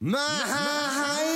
Man,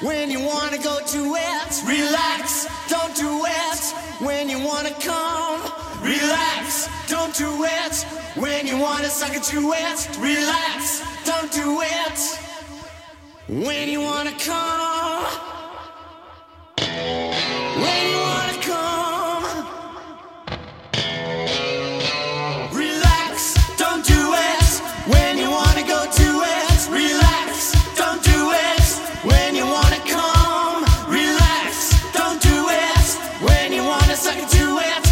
When you wanna go to it, relax, don't do it. When you wanna come, relax, don't do it. When you wanna suck it to it, relax, don't do it. When you wanna come. honest, I can do it.